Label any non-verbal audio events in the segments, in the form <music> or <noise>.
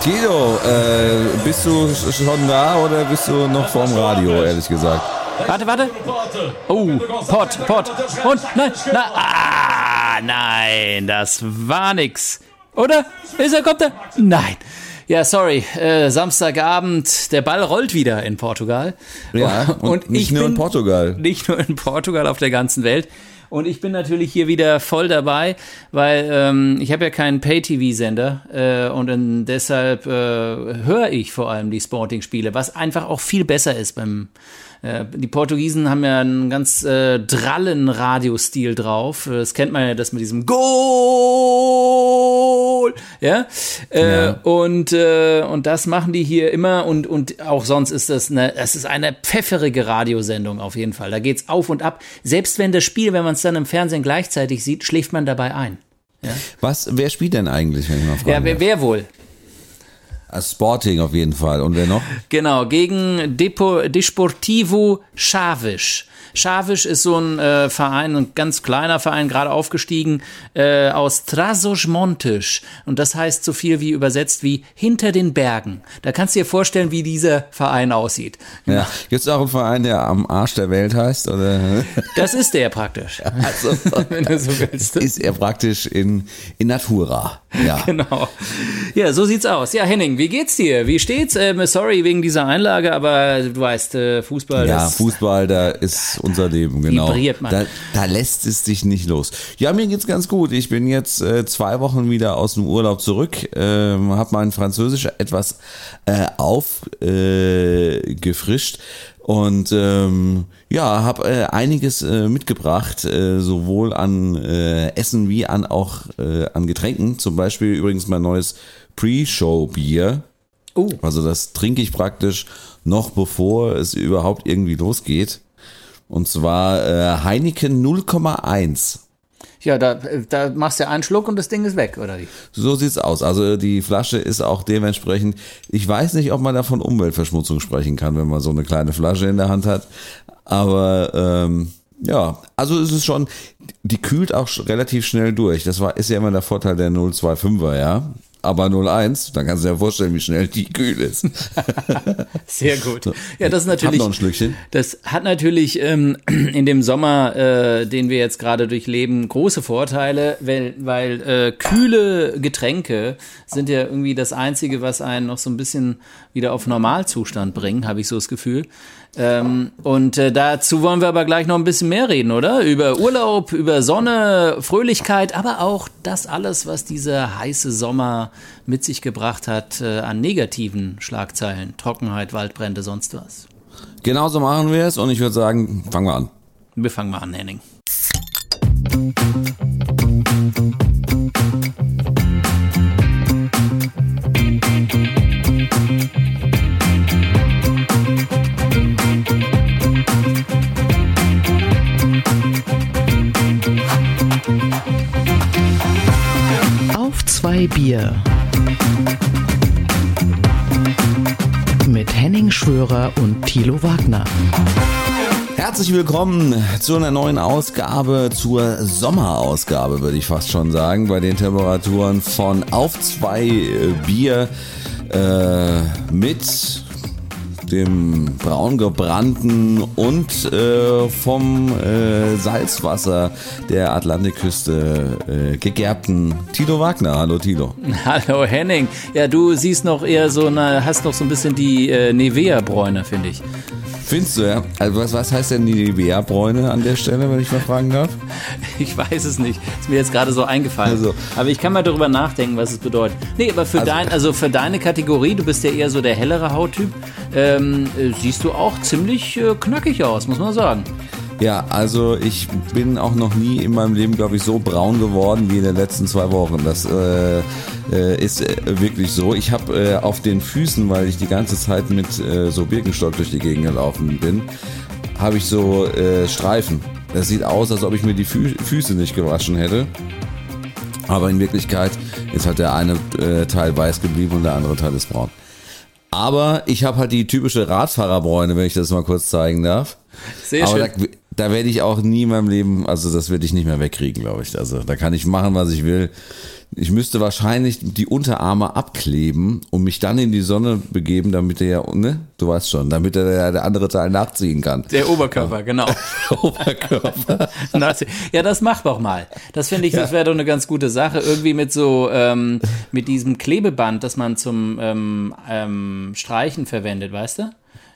Tilo, äh, bist du schon da oder bist du noch vorm Radio, ehrlich gesagt? Warte, warte. Oh, Pott, Pott. Und, nein, na, ah, nein, das war nix. Oder? Ist er, kommt er? Nein. Ja, sorry, äh, Samstagabend, der Ball rollt wieder in Portugal. Ja, und, nicht nur in Portugal. Nicht nur in Portugal, auf der ganzen Welt. Und ich bin natürlich hier wieder voll dabei, weil ähm, ich habe ja keinen Pay-TV-Sender äh, und dann deshalb äh, höre ich vor allem die Sporting-Spiele, was einfach auch viel besser ist beim äh, die Portugiesen haben ja einen ganz äh, drallen Radiostil drauf. Das kennt man ja, das mit diesem Goal, ja. Äh, ja. Und äh, und das machen die hier immer und und auch sonst ist das eine, das ist eine pfefferige Radiosendung auf jeden Fall. Da geht's auf und ab. Selbst wenn das Spiel, wenn man es dann im Fernsehen gleichzeitig sieht, schläft man dabei ein. Ja? Was? Wer spielt denn eigentlich, wenn ich mal frage? Ja, wer, wer wohl? Sporting auf jeden Fall. Und wer noch? Genau, gegen Depo, Desportivo Chaves. Chaves ist so ein äh, Verein, ein ganz kleiner Verein, gerade aufgestiegen, äh, aus Trasos Montes. Und das heißt so viel wie übersetzt wie hinter den Bergen. Da kannst du dir vorstellen, wie dieser Verein aussieht. Ja. Gibt es auch einen Verein, der am Arsch der Welt heißt? Oder? <laughs> Das ist der praktisch. Also, <laughs> wenn du so willst. Ist er praktisch in, in Natura. Ja. <laughs> Genau. Ja, so sieht's aus. Ja, Henning, wie geht's dir? Wie steht's? Ähm, sorry wegen dieser Einlage, aber du weißt, äh, Fußball. Ja, Fußball, da ist unser Leben, genau. Vibriert man. Da, da lässt es sich nicht los. Ja, mir geht's ganz gut. Ich bin jetzt äh, zwei Wochen wieder aus dem Urlaub zurück, ähm, habe mein Französisch etwas äh, aufgefrischt. Äh, und ähm, ja, habe äh, einiges äh, mitgebracht, äh, sowohl an äh, Essen wie an auch äh, an Getränken. Zum Beispiel übrigens mein neues Pre-Show-Bier. Oh. Also das trinke ich praktisch noch bevor es überhaupt irgendwie losgeht. Und zwar äh, Heineken 0,1. Ja, da, da machst du einen Schluck und das Ding ist weg, oder wie? So sieht's aus. Also die Flasche ist auch dementsprechend. Ich weiß nicht, ob man da von Umweltverschmutzung sprechen kann, wenn man so eine kleine Flasche in der Hand hat. Aber ähm, ja, also es ist schon, die kühlt auch relativ schnell durch. Das war, ist ja immer der Vorteil der 025er, ja aber 01, dann kannst du dir vorstellen, wie schnell die kühl ist. <laughs> Sehr gut. Ja, das ist natürlich. Noch ein Schlückchen. Das hat natürlich ähm, <clears throat> in dem Sommer, äh, den wir jetzt gerade durchleben, große Vorteile, weil, weil äh, kühle Getränke sind ja irgendwie das Einzige, was einen noch so ein bisschen wieder auf Normalzustand bringen, habe ich so das Gefühl. Ähm, und äh, dazu wollen wir aber gleich noch ein bisschen mehr reden, oder? Über Urlaub, über Sonne, Fröhlichkeit, aber auch das alles, was dieser heiße Sommer mit sich gebracht hat äh, an negativen Schlagzeilen, Trockenheit, Waldbrände, sonst was. Genauso machen wir es und ich würde sagen, fangen wir an. Wir fangen mal an, Henning. Zwei Bier. Mit Henning Schwörer und Thilo Wagner. Herzlich willkommen zu einer neuen Ausgabe, zur Sommerausgabe, würde ich fast schon sagen, bei den Temperaturen von auf zwei Bier äh, mit dem braungebrannten und äh, vom äh, Salzwasser der Atlantikküste äh, gegerbten Tilo Wagner. Hallo Tilo. <laughs> Hallo Henning. Ja, du siehst noch eher so, eine, hast noch so ein bisschen die äh, Nevea-Bräune, finde ich. Findest du, ja? Also was, was heißt denn die Nivea-Bräune an der Stelle, wenn ich mal fragen darf? <laughs> Ich weiß es nicht. Ist mir jetzt gerade so eingefallen. Also. Aber ich kann mal darüber nachdenken, was es bedeutet. Nee, aber für, also, dein, also für deine Kategorie, du bist ja eher so der hellere Hauttyp, ähm, äh, siehst du auch ziemlich äh, knackig aus, muss man sagen. Ja, also ich bin auch noch nie in meinem Leben, glaube ich, so braun geworden wie in den letzten zwei Wochen. Das äh, äh, ist äh, wirklich so. Ich habe auf den Füßen, weil ich die ganze Zeit mit so Birkenstock durch die Gegend gelaufen bin, habe ich so Streifen. Das sieht aus, als ob ich mir die Fü Füße nicht gewaschen hätte. Aber in Wirklichkeit ist halt der eine Teil weiß geblieben und der andere Teil ist braun. Aber ich habe halt die typische Radfahrerbräune, wenn ich das mal kurz zeigen darf. Sehr Aber schön. Da, da werde ich auch nie in meinem Leben, also das werde ich nicht mehr wegkriegen, glaube ich. Also da kann ich machen, was ich will. Ich müsste wahrscheinlich die Unterarme abkleben und mich dann in die Sonne begeben, damit der ja, ne, du weißt schon, damit der, der andere Teil nachziehen kann. Der Oberkörper, genau. <laughs> Oberkörper. <laughs> Ja, das mach doch mal. Das finde ich, das wäre doch eine ganz gute Sache. Irgendwie mit so, ähm, mit diesem Klebeband, das man zum ähm, ähm, Streichen verwendet, weißt du?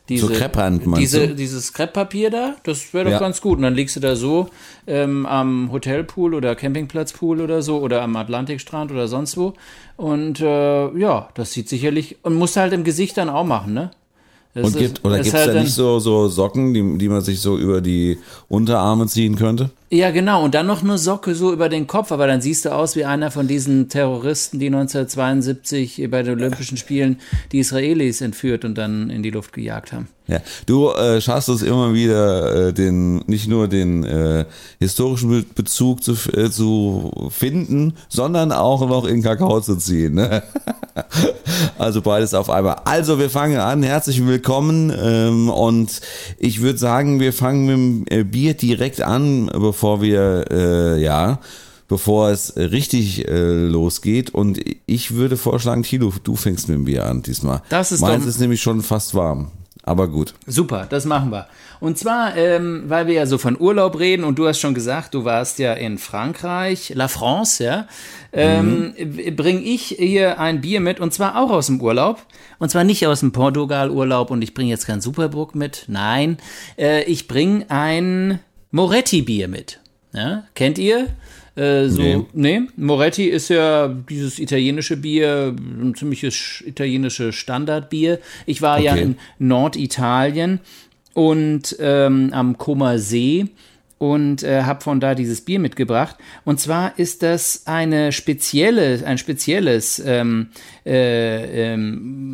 Diese, So Kreppband, meinst diese, du? Dieses Krepppapier da, das wäre doch Ja. ganz gut. Und dann liegst du da so ähm, am Hotelpool oder Campingplatzpool oder so oder am Atlantikstrand oder sonst wo. Und äh, ja, das sieht sicherlich, und musst halt im Gesicht dann auch machen, ne? Das Und gibt, oder gibt es halt da nicht so, so Socken, die, die man sich so über die Unterarme ziehen könnte? Ja, genau. Und dann noch eine Socke so über den Kopf, aber dann siehst du aus wie einer von diesen Terroristen, die 1972 bei den Olympischen Spielen die Israelis entführt und dann in die Luft gejagt haben. Ja, du äh, schaffst es immer wieder, äh, den nicht nur den äh, historischen Be Bezug zu, äh, zu finden, sondern auch noch in Kakao zu ziehen. Ne? <laughs> also beides auf einmal. Also wir fangen an. Herzlich willkommen ähm, und ich würde sagen, wir fangen mit dem äh, Bier direkt an, bevor wir äh, ja bevor es richtig äh, losgeht. Und ich würde vorschlagen, Tilo, du fängst mit dem Bier an diesmal. Das ist Meins ist nämlich schon fast warm. Aber gut. Super, das machen wir. Und zwar, ähm, weil wir ja so von Urlaub reden und du hast schon gesagt, du warst ja in Frankreich, La France, ja, ähm, bringe ich hier ein Bier mit und zwar auch aus dem Urlaub. Und zwar nicht aus dem Portugal-Urlaub und ich bringe jetzt kein Superbruck mit. Nein, äh, ich bringe ein Moretti-Bier mit. Ja? Kennt ihr? Äh, so, Nee. nee. Moretti ist ja dieses italienische Bier, ein ziemliches sch- italienische Standardbier. Ich war ja Okay. in Norditalien und ähm, am Comer See und äh, habe von da dieses Bier mitgebracht. Und zwar ist das eine spezielle, ein spezielles ähm, äh, ähm,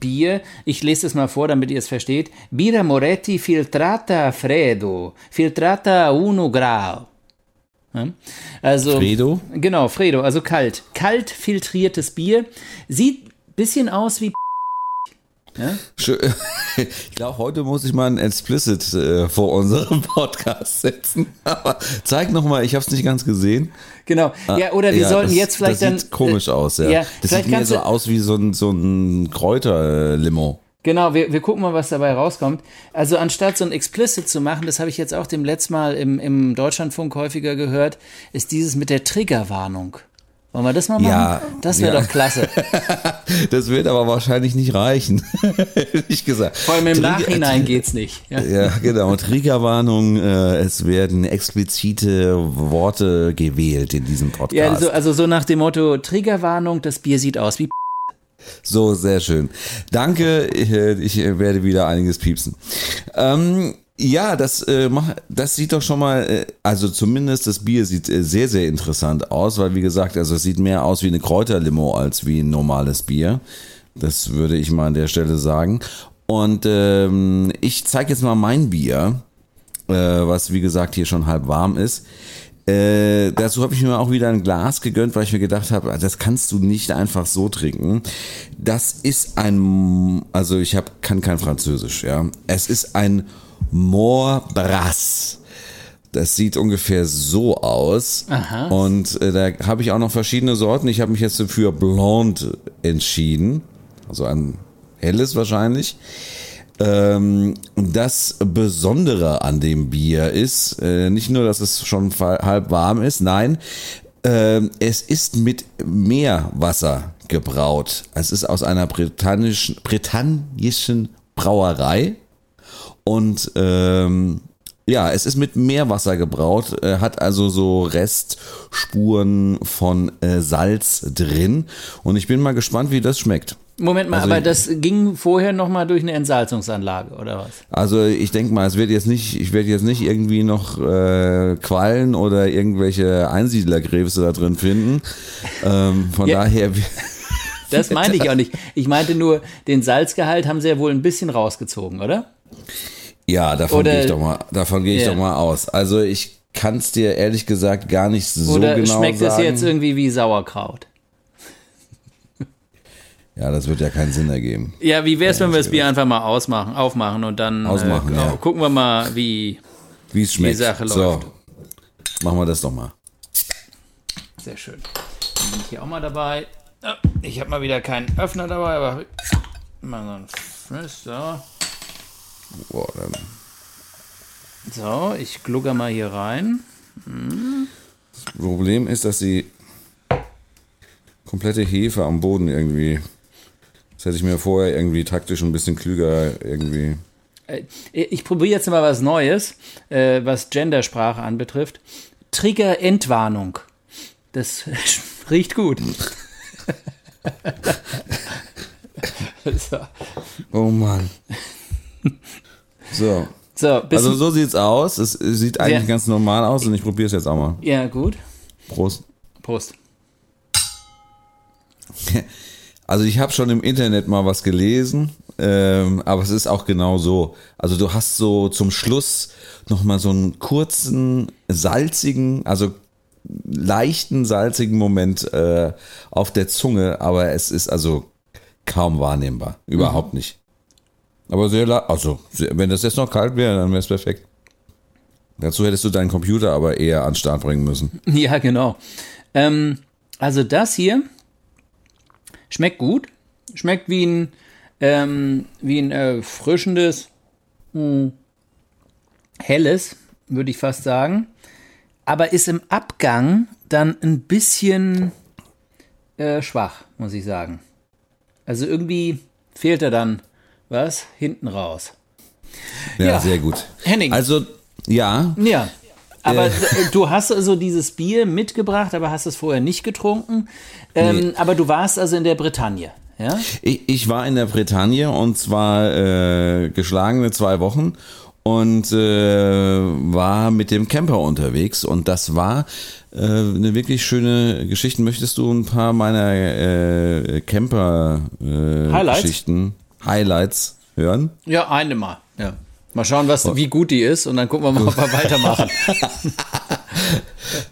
Bier. Ich lese es mal vor, damit ihr es versteht. Birra Moretti filtrata freddo, filtrata uno grau. Also, Fredo? Genau, Fredo, also kalt. Kalt filtriertes Bier. Sieht bisschen aus wie Schö- <laughs> Ich glaube, heute muss ich mal ein Explicit äh, vor unserem <laughs> Podcast setzen. Aber zeig nochmal, ich habe es nicht ganz gesehen. Genau. Ja, oder wir Ja, sollten das, jetzt vielleicht das dann. sieht komisch aus, ja. ja, das sieht mir so aus wie so ein, so ein Kräuterlimo. Genau, wir, wir gucken mal, was dabei rauskommt. Also anstatt so ein Explicit zu machen, das habe ich jetzt auch dem letzten Mal im, im Deutschlandfunk häufiger gehört, ist dieses mit der Triggerwarnung. Wollen wir das mal machen? Ja, das wäre ja. doch klasse. <laughs> Das wird aber wahrscheinlich nicht reichen. <laughs> nicht gesagt. Vor allem im Trigger- Nachhinein geht's nicht. Ja. Ja, genau. Triggerwarnung, äh, es werden explizite Worte gewählt in diesem Podcast. Ja, also, also so nach dem Motto, Triggerwarnung, das Bier sieht aus wie <laughs> So, sehr schön. Danke, ich, äh, ich werde wieder einiges piepsen. Ähm, ja, das, äh, das sieht doch schon mal, äh, also zumindest das Bier sieht äh, sehr, sehr interessant aus, weil wie gesagt, also es sieht mehr aus wie eine Kräuterlimo als wie ein normales Bier. Das würde ich mal an der Stelle sagen. Und ähm, ich zeige jetzt mal mein Bier, äh, was wie gesagt hier schon halb warm ist. Äh, dazu habe ich mir auch wieder ein Glas gegönnt, weil ich mir gedacht habe, das kannst du nicht einfach so trinken. Das ist ein, also ich hab, kann kein Französisch, ja. Es ist ein Morbras. Das sieht ungefähr so aus. Aha. Und äh, da habe ich auch noch verschiedene Sorten. Ich habe mich jetzt für Blonde entschieden. Also ein helles wahrscheinlich. Ähm, das Besondere an dem Bier ist, äh, nicht nur, dass es schon halb warm ist, nein, ähm, es ist mit Meerwasser gebraut. Es ist aus einer britannischen, britannischen Brauerei und ähm, ja, es ist mit Meerwasser gebraut, äh, hat also so Restspuren von äh, Salz drin und ich bin mal gespannt, wie das schmeckt. Moment mal, Also aber das ging vorher nochmal durch eine Entsalzungsanlage, oder was? Also ich denke mal, es wird jetzt nicht, ich werde jetzt nicht irgendwie noch äh, Quallen oder irgendwelche Einsiedlergräbste da drin finden. Ähm, von Ja. daher, Das meinte ich <laughs> auch nicht. Ich meinte nur, den Salzgehalt haben sie ja wohl ein bisschen rausgezogen, oder? Ja, davon gehe ich doch mal, davon gehe ich Ja. doch mal aus. Also ich kann es dir ehrlich gesagt gar nicht so Oder genau schmeckt sagen. das jetzt irgendwie wie Sauerkraut? <laughs> ja, das wird ja keinen Sinn ergeben. Ja, wie wär's, wenn wir das Bier einfach mal ausmachen, aufmachen und dann Ausmachen, äh, ja. gucken wir mal, wie, es schmeckt. Sache so, läuft. machen wir das doch mal. Sehr schön. Dann bin ich hier auch mal dabei. Ja, Ich habe mal wieder keinen Öffner dabei, aber mal so ein F- so. Boah, dann So, ich glugger mal hier rein. Problem ist, dass die komplette Hefe am Boden irgendwie. Das hätte ich mir vorher irgendwie taktisch ein bisschen klüger irgendwie. Äh, Ich probiere jetzt mal was Neues, äh, was Gendersprache anbetrifft. Trigger-Entwarnung. Das <laughs> riecht gut. so, Oh Mann. <laughs> So. so Also so sieht's aus. Es sieht eigentlich Ja. ganz normal aus und ich probiere es jetzt auch mal. ja, gut. Prost. Prost. <laughs> Also ich habe schon im Internet mal was gelesen, ähm, aber es ist auch genau so. Also du hast so zum Schluss noch mal so einen kurzen salzigen, also leichten salzigen Moment äh, auf der Zunge, aber es ist also kaum wahrnehmbar, überhaupt nicht. Aber sehr, also wenn das jetzt noch kalt wäre, dann wäre es perfekt. Dazu hättest du deinen Computer aber eher an den Start bringen müssen. <laughs> Ja, genau. Ähm, also das hier schmeckt gut. Schmeckt wie ein, ähm, wie ein erfrischendes, mh, helles, würde ich fast sagen. Aber ist im Abgang dann ein bisschen äh, schwach, muss ich sagen. Also irgendwie fehlt er dann was hinten raus. Ja, Ja. sehr gut. Henning. Also ja, Ja. Aber äh, du hast also dieses Bier mitgebracht, aber hast es vorher nicht getrunken. Ähm, Aber du warst also in der Bretagne, ja? Ich, ich war in der Bretagne und zwar äh, geschlagene zwei Wochen und äh, war mit dem Camper unterwegs und das war äh, eine wirklich schöne Geschichte. Möchtest du ein paar meiner äh, Camper äh, Highlights? Hören? Ja, eine mal. Ja. Mal schauen, was, wie gut die ist und dann gucken wir mal, ob wir weitermachen. <laughs>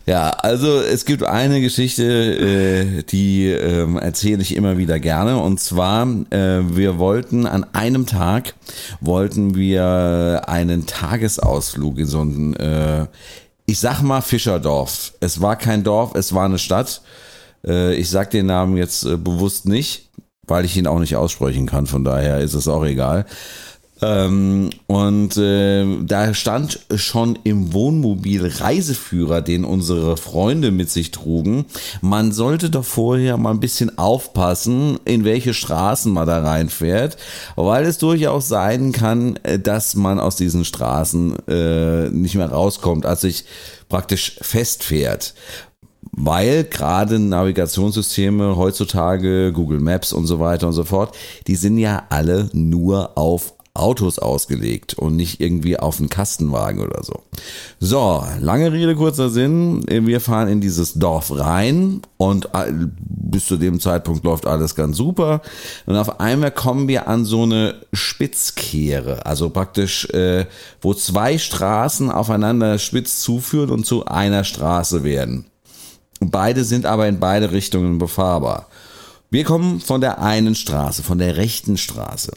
Ja, also es gibt eine Geschichte, äh, die ähm, erzähle ich immer wieder gerne. Und zwar, äh, wir wollten an einem Tag, wollten wir einen Tagesausflug in so ein, äh, ich sag mal Fischerdorf. Es war kein Dorf, es war eine Stadt. Äh, ich sag den Namen jetzt äh, bewusst nicht, weil ich ihn auch nicht aussprechen kann. Von daher ist es auch egal. Ähm, und äh, da stand schon im Wohnmobil Reiseführer, den unsere Freunde mit sich trugen. Man sollte doch vorher mal ein bisschen aufpassen, in welche Straßen man da reinfährt, weil es durchaus sein kann, äh, dass man aus diesen Straßen äh, nicht mehr rauskommt, als sich praktisch festfährt weil gerade Navigationssysteme heutzutage, Google Maps und so weiter und so fort, die sind ja alle nur auf Autos ausgelegt und nicht irgendwie auf einen Kastenwagen oder so. So, lange Rede, kurzer Sinn. Wir fahren in dieses Dorf rein und all- bis zu dem Zeitpunkt läuft alles ganz super. Und auf einmal kommen wir an so eine Spitzkehre, also praktisch, äh, wo zwei Straßen aufeinander spitz zuführen und zu einer Straße werden. Beide sind aber in beide Richtungen befahrbar. Wir kommen von der einen Straße, von der rechten Straße.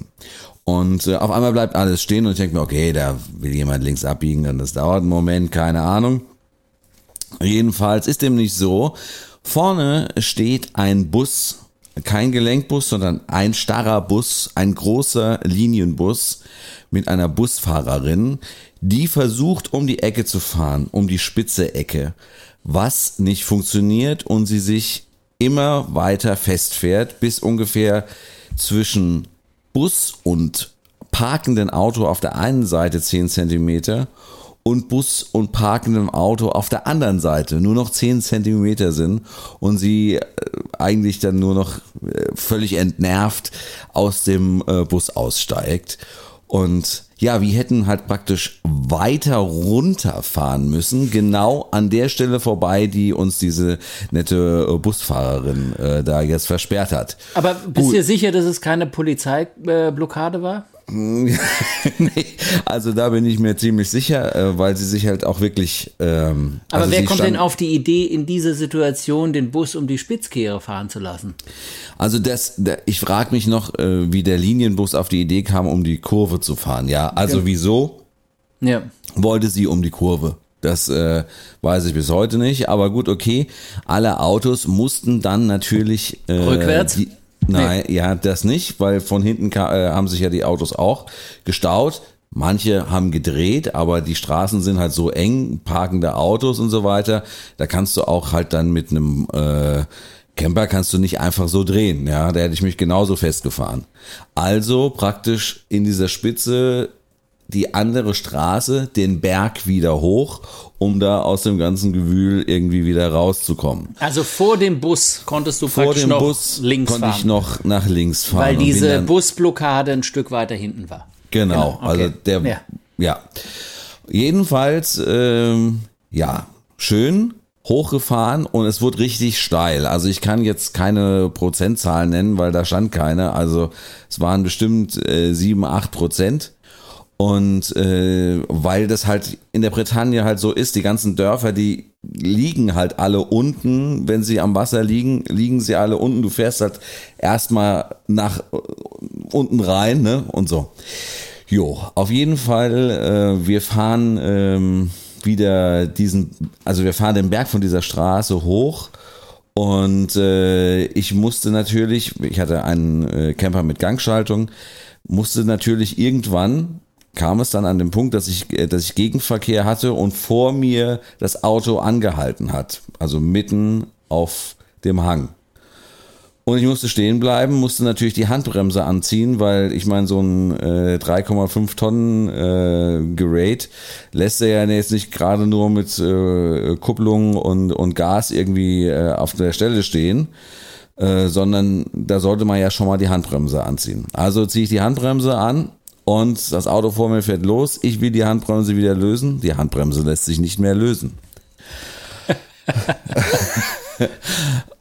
Und äh, auf einmal bleibt alles stehen und ich denke mir, okay, da will jemand links abbiegen und das dauert einen Moment, keine Ahnung. Jedenfalls ist dem nicht so. Vorne steht ein Bus, kein Gelenkbus, sondern ein starrer Bus, ein großer Linienbus mit einer Busfahrerin, die versucht, um die Ecke zu fahren, um die spitze Ecke, was nicht funktioniert und sie sich immer weiter festfährt, bis ungefähr zwischen Bus und parkenden Auto auf der einen Seite 10 Zentimeter und Bus und parkendem Auto auf der anderen Seite nur noch 10 Zentimeter sind und sie äh, eigentlich dann nur noch äh, völlig entnervt aus dem äh, Bus aussteigt. Und ja, wir hätten halt praktisch weiter runterfahren müssen, genau an der Stelle vorbei, die uns diese nette äh, Busfahrerin äh, da jetzt versperrt hat. Aber bist du dir sicher, dass es keine Polizeiblockade war? <laughs> nee, also da bin ich mir ziemlich sicher, äh, weil sie sich halt auch wirklich. Ähm, Aber also wer kommt denn auf die Idee, in dieser Situation den Bus um die Spitzkehre fahren zu lassen? Also das, der, ich frage mich noch, äh, wie der Linienbus auf die Idee kam, um die Kurve zu fahren. Ja, also wieso? Ja. wollte sie um die Kurve. Das äh, weiß ich bis heute nicht, aber gut, okay. Alle Autos mussten dann natürlich äh, Rückwärts? Die, nein, ja, das nicht, weil von hinten äh, haben sich ja die Autos auch gestaut. Manche haben gedreht, aber die Straßen sind halt so eng, parkende Autos und so weiter. Da kannst du auch halt dann mit einem äh, Camper kannst du nicht einfach so drehen, ja, da hätte ich mich genauso festgefahren. Also praktisch in dieser Spitze die andere Straße, den Berg wieder hoch, um da aus dem ganzen Gewühl irgendwie wieder rauszukommen. Also vor dem Bus konntest du Vor praktisch dem noch Bus links konnte fahren. ich noch nach links fahren. weil diese Busblockade ein Stück weiter hinten war. Genau, Genau, okay. also der, Ja. ja. Jedenfalls, ähm, ja, schön hochgefahren und es wurde richtig steil. Also ich kann jetzt keine Prozentzahlen nennen, weil da stand keine. Also es waren bestimmt äh, sieben, acht Prozent. Und äh, weil das halt in der Bretagne halt so ist, die ganzen Dörfer, die liegen halt alle unten, wenn sie am Wasser liegen, liegen sie alle unten. Du fährst halt erstmal nach äh, unten rein, ne? Und so. Jo, auf jeden Fall, äh, wir fahren ähm, wieder diesen, also wir fahren den Berg von dieser Straße hoch und äh, ich musste natürlich, ich hatte einen äh, Camper mit Gangschaltung, musste natürlich irgendwann kam es dann an den Punkt, dass ich, äh, dass ich Gegenverkehr hatte und vor mir das Auto angehalten hat, also mitten auf dem Hang. Und ich musste stehen bleiben, musste natürlich die Handbremse anziehen, weil ich meine, so ein äh, 3,5 Tonnen äh, Gerät lässt er ja jetzt nicht gerade nur mit äh, Kupplung und, und Gas irgendwie äh, auf der Stelle stehen, äh, sondern da sollte man ja schon mal die Handbremse anziehen. Also ziehe ich die Handbremse an und das Auto vor mir fährt los. Ich will die Handbremse wieder lösen. Die Handbremse lässt sich nicht mehr lösen. <laughs>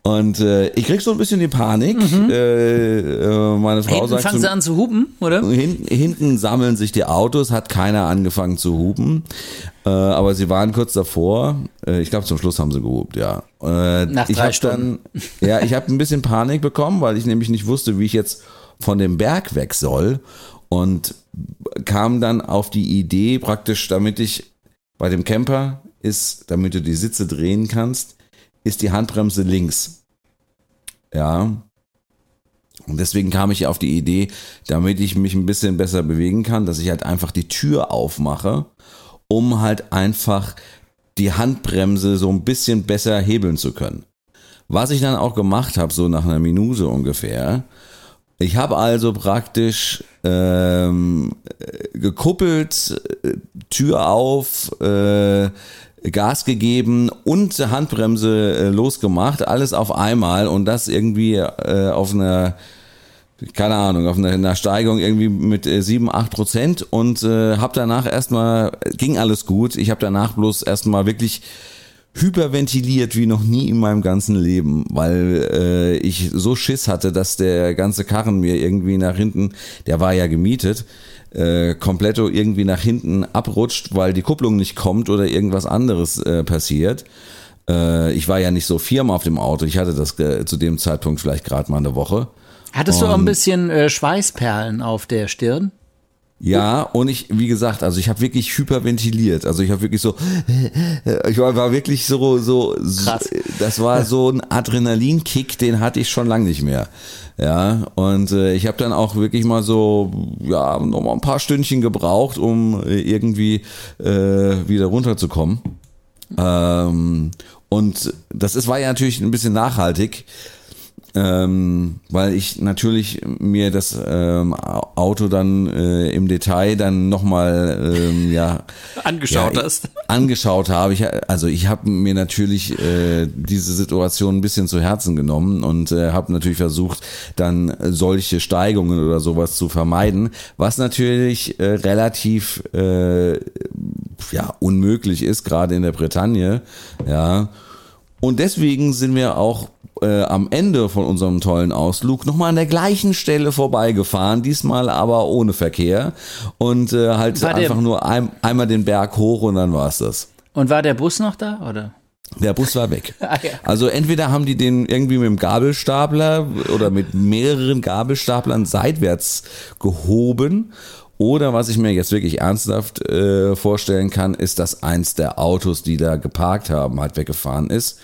Und äh, ich krieg so ein bisschen die Panik. Äh, äh, meine Frau Hinten sagt fangen sie an zu hupen, oder? Hinten, hinten sammeln sich die Autos, hat keiner angefangen zu hupen. Äh, aber sie waren kurz davor. Äh, ich glaube, zum Schluss haben sie gehupt, ja. Nach ich drei hab Stunden. Dann, ja, ich habe ein bisschen Panik bekommen, weil ich nämlich nicht wusste, wie ich jetzt von dem Berg weg soll. Und kam dann auf die Idee, praktisch, damit ich bei dem Camper ist, damit du die Sitze drehen kannst, ist die Handbremse links. Ja. Und deswegen kam ich auf die Idee, damit ich mich ein bisschen besser bewegen kann, dass ich halt einfach die Tür aufmache, um halt einfach die Handbremse so ein bisschen besser hebeln zu können. Was ich dann auch gemacht habe, so nach einer Minute ungefähr, ich habe also praktisch ähm, äh, gekuppelt, äh, Tür auf, äh, Gas gegeben und Handbremse äh, losgemacht, alles auf einmal und das irgendwie äh, auf einer keine Ahnung, auf einer, einer Steigung irgendwie mit äh, 7, 8 Prozent und äh, habe danach erstmal, ging alles gut, ich habe danach bloß erstmal wirklich hyperventiliert wie noch nie in meinem ganzen Leben, weil äh, ich so Schiss hatte, dass der ganze Karren mir irgendwie nach hinten, der war ja gemietet, äh, kompletto irgendwie nach hinten abrutscht, weil die Kupplung nicht kommt oder irgendwas anderes äh, passiert. Äh, ich war ja nicht so firm auf dem Auto, ich hatte das äh, zu dem Zeitpunkt vielleicht gerade mal eine Woche. Hattest du auch ein bisschen äh, Schweißperlen auf der Stirn? Ja, und ich, wie gesagt, also ich habe wirklich hyperventiliert. Also ich habe wirklich so, <laughs> ich war, war wirklich so, so, so, Krass. das war so ein Adrenalinkick, den hatte ich schon lange nicht mehr. Ja, und äh, ich habe dann auch wirklich mal so, ja, noch mal ein paar Stündchen gebraucht, um äh, irgendwie äh, wieder runterzukommen. Ähm, und das ist, war ja natürlich ein bisschen nachhaltig, ähm, weil ich natürlich mir das ähm, Auto dann äh, im Detail dann nochmal ähm, ja, <laughs> Angeschaut ja, hast. <laughs> angeschaut habe. Ich, also ich habe mir natürlich äh, diese Situation ein bisschen zu Herzen genommen und äh, habe natürlich versucht, dann solche Steigungen oder sowas zu vermeiden, was natürlich äh, relativ äh, ja unmöglich ist, gerade in der Bretagne. Ja. Und deswegen sind wir auch äh, am Ende von unserem tollen Ausflug nochmal an der gleichen Stelle vorbeigefahren, diesmal aber ohne Verkehr und äh, halt War der- einfach nur ein, einmal den Berg hoch und dann war's das. Und war der Bus noch da, oder? Der Bus war weg. <laughs> Ah, ja. Also entweder haben die den irgendwie mit dem Gabelstapler oder mit mehreren Gabelstaplern seitwärts gehoben Oder was ich mir jetzt wirklich ernsthaft äh, vorstellen kann, ist, dass eins der Autos, die da geparkt haben, halt weggefahren ist.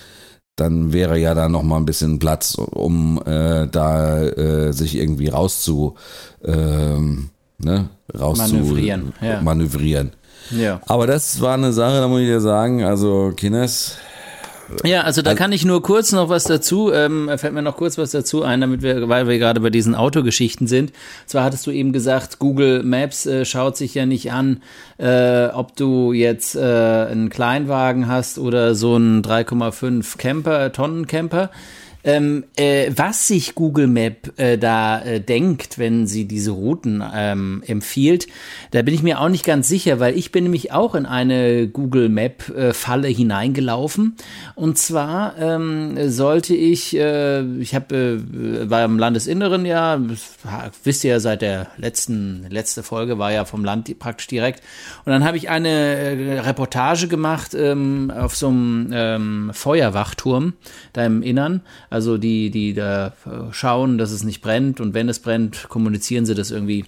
Dann wäre ja da noch mal ein bisschen Platz, um äh, da äh, sich irgendwie rauszu, ähm, ne, rauszu Manövrieren, ja. manövrieren. Ja. Aber das war eine Sache, da muss ich dir sagen, also Kines, Ja, also da kann ich nur kurz noch was dazu, ähm, fällt mir noch kurz was dazu ein, damit wir, weil wir gerade bei diesen Autogeschichten sind. Zwar hattest du eben gesagt, Google Maps äh, schaut sich ja nicht an, äh, ob du jetzt äh, einen Kleinwagen hast oder so einen 3,5 Camper, Tonnencamper. Ähm, äh, was sich Google Map äh, da äh, denkt, wenn sie diese Routen ähm, empfiehlt, da bin ich mir auch nicht ganz sicher, weil ich bin nämlich auch in eine Google Map äh, Falle hineingelaufen. Und zwar ähm, sollte ich, äh, ich habe äh, war im Landesinneren ja, wisst ihr ja seit der letzten letzte Folge war ja vom Land praktisch direkt. Und dann habe ich eine Reportage gemacht ähm, auf so einem ähm, Feuerwachturm da im Innern. Also die, die da äh, schauen, dass es nicht brennt und wenn es brennt, kommunizieren sie das irgendwie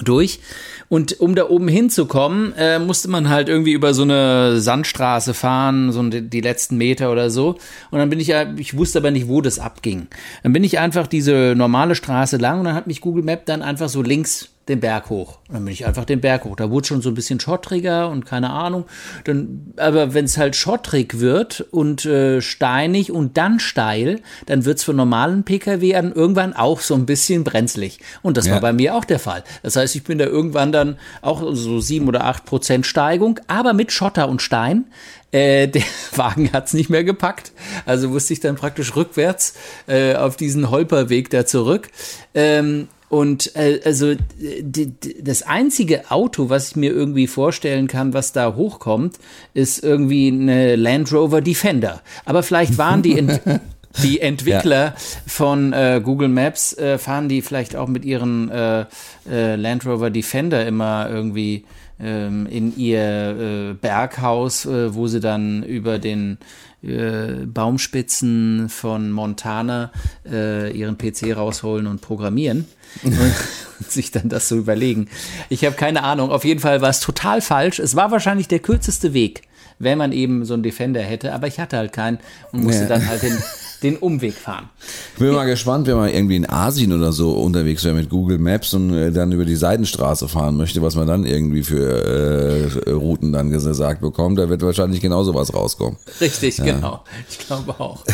durch. Und um da oben hinzukommen, äh, musste man halt irgendwie über so eine Sandstraße fahren, so die, letzten Meter oder so. Und dann bin ich ja, ich wusste aber nicht, wo das abging. Dann bin ich einfach diese normale Straße lang und dann hat mich Google Map dann einfach so links den Berg hoch. Dann bin ich einfach den Berg hoch. Da wurde schon so ein bisschen schottriger und keine Ahnung. Dann, aber wenn es halt schottrig wird und äh, steinig und dann steil, dann wird es für normalen Pkw dann irgendwann auch so ein bisschen brenzlig. Und das Ja. war bei mir auch der Fall. Das heißt, ich bin da irgendwann dann auch so sieben oder acht Prozent Steigung, aber mit Schotter und Stein. Äh, <laughs> der Wagen hat's nicht mehr gepackt. Also musste ich dann praktisch rückwärts äh, auf diesen Holperweg da zurück. Ähm, und äh, also die, die, das einzige Auto, was ich mir irgendwie vorstellen kann, was da hochkommt, ist irgendwie eine Land Rover Defender. Aber vielleicht waren die Ent <laughs> die Entwickler von äh, Google Maps äh, fahren die vielleicht auch mit ihren äh, äh, Land Rover Defender immer irgendwie ähm, in ihr äh, Berghaus, äh, wo sie dann über den äh, Baumspitzen von Montana äh, ihren PC rausholen und programmieren und, <laughs> und sich dann das so überlegen. Ich habe keine Ahnung. Auf jeden Fall war es total falsch. Es war wahrscheinlich der kürzeste Weg, wenn man eben so einen Defender hätte, aber ich hatte halt keinen und musste Ja. dann halt den, <laughs> den Umweg fahren. Ich bin mal gespannt, wenn man irgendwie in Asien oder so unterwegs wäre mit Google Maps und äh, dann über die Seidenstraße fahren möchte, was man dann irgendwie für äh, Routen dann gesagt bekommt. Da wird wahrscheinlich genauso was rauskommen. Richtig, genau. Ich glaube auch.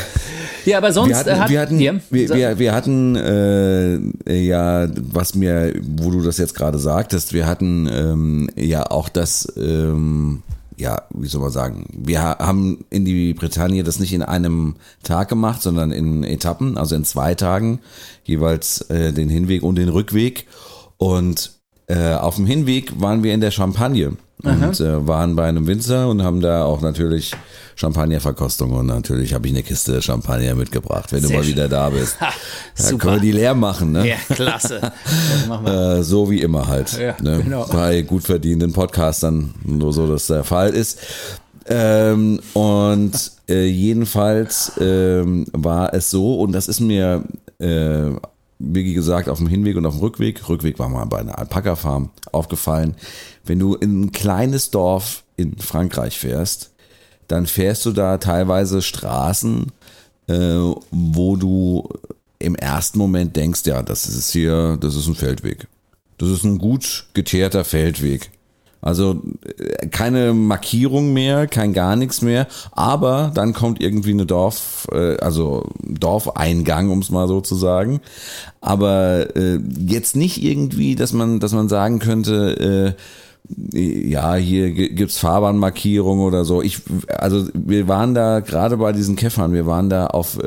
Ja, aber sonst Wir hatten, äh, hat, wir hatten, Ja, wir, wir, wir hatten äh, ja, was mir, wo du das jetzt gerade sagtest, wir hatten ähm, ja auch das, ähm, ja, wie soll man sagen, wir ha- haben in die Bretagne das nicht in einem Tag gemacht, sondern in Etappen, also in zwei Tagen, jeweils äh, den Hinweg und den Rückweg. Und äh, auf dem Hinweg waren wir in der Champagne und äh, waren bei einem Winzer und haben da auch natürlich Champagnerverkostung und natürlich habe ich eine Kiste Champagner mitgebracht, wenn du Sehr mal schön. wieder da bist. <laughs> Ha, Da können wir die leer machen, ne? Ja, klasse. <laughs> Äh, so wie immer halt. Ja, ne? genau. Bei gut verdienenden Podcastern nur so, dass der Fall ist. Ähm, und äh, jedenfalls ähm, war es so, und das ist mir, äh, wie gesagt, auf dem Hinweg und auf dem Rückweg, Rückweg war mal bei einer Alpaka-Farm aufgefallen, wenn du in ein kleines Dorf in Frankreich fährst, dann fährst du da teilweise Straßen, äh, wo du im ersten Moment denkst, ja, das ist hier, das ist ein Feldweg. Das ist ein gut geteerter Feldweg. Also äh, keine Markierung mehr, kein gar nichts mehr, aber dann kommt irgendwie eine Dorf, äh, also Dorfeingang, um es mal so zu sagen. Aber äh, jetzt nicht irgendwie, dass man, dass man sagen könnte, ja, hier gi- gibt's Fahrbahnmarkierung oder so. Ich, also wir waren da gerade bei diesen Käffern, wir waren da auf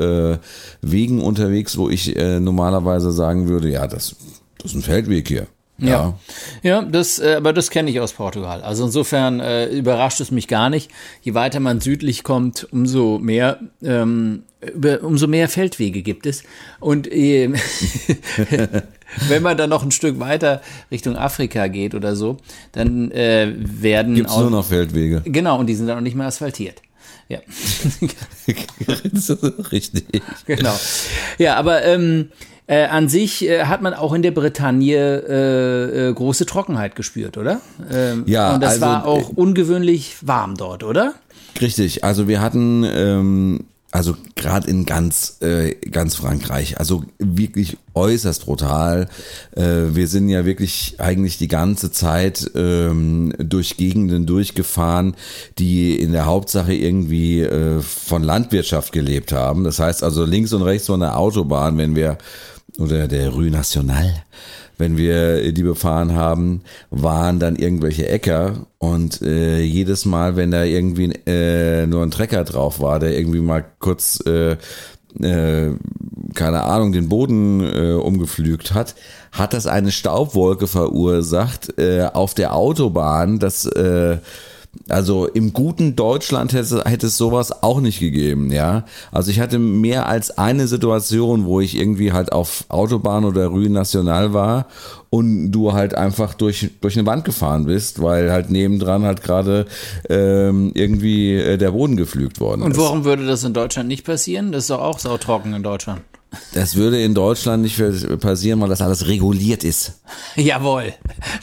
Wegen unterwegs, wo ich normalerweise sagen würde, ja, das, das ist ein Feldweg hier. Ja, ja, das, äh, aber das kenne ich aus Portugal. Also insofern äh, überrascht es mich gar nicht. Je weiter man südlich kommt, umso mehr, ähm, über, umso mehr Feldwege gibt es. Und äh, <laughs> wenn man dann noch ein Stück weiter Richtung Afrika geht oder so, dann äh, werden Gibt's auch- nur noch Feldwege. genau und die sind dann auch nicht mehr asphaltiert. Ja. <laughs> Richtig. genau. Ja, aber ähm, Äh, an sich äh, hat man auch in der Bretagne äh, äh, große Trockenheit gespürt, oder? Ähm, Ja, Und das also, war auch ungewöhnlich warm dort, oder? Richtig, also wir hatten, ähm, also gerade in ganz, äh, ganz Frankreich, also wirklich äußerst brutal. Äh, wir sind ja wirklich eigentlich die ganze Zeit ähm, durch Gegenden durchgefahren, die in der Hauptsache irgendwie äh, von Landwirtschaft gelebt haben. Das heißt also links und rechts von der Autobahn, wenn wir, oder der Rue National, wenn wir die befahren haben, waren dann irgendwelche Äcker und äh, jedes Mal, wenn da irgendwie äh, nur ein Trecker drauf war, der irgendwie mal kurz, äh, äh, keine Ahnung, den Boden äh, umgepflügt hat, hat das eine Staubwolke verursacht äh, auf der Autobahn, dass äh, also im guten Deutschland hätte, hätte es sowas auch nicht gegeben, ja. Also ich hatte mehr als eine Situation, wo ich irgendwie halt auf Autobahn oder Rue National war und du halt einfach durch, durch eine Wand gefahren bist, weil halt nebendran halt gerade ähm, irgendwie äh, der Boden gepflügt worden Und ist. warum würde das in Deutschland nicht passieren? Das ist doch auch sautrocken in Deutschland. Das würde in Deutschland nicht passieren, weil das alles reguliert ist. Jawohl,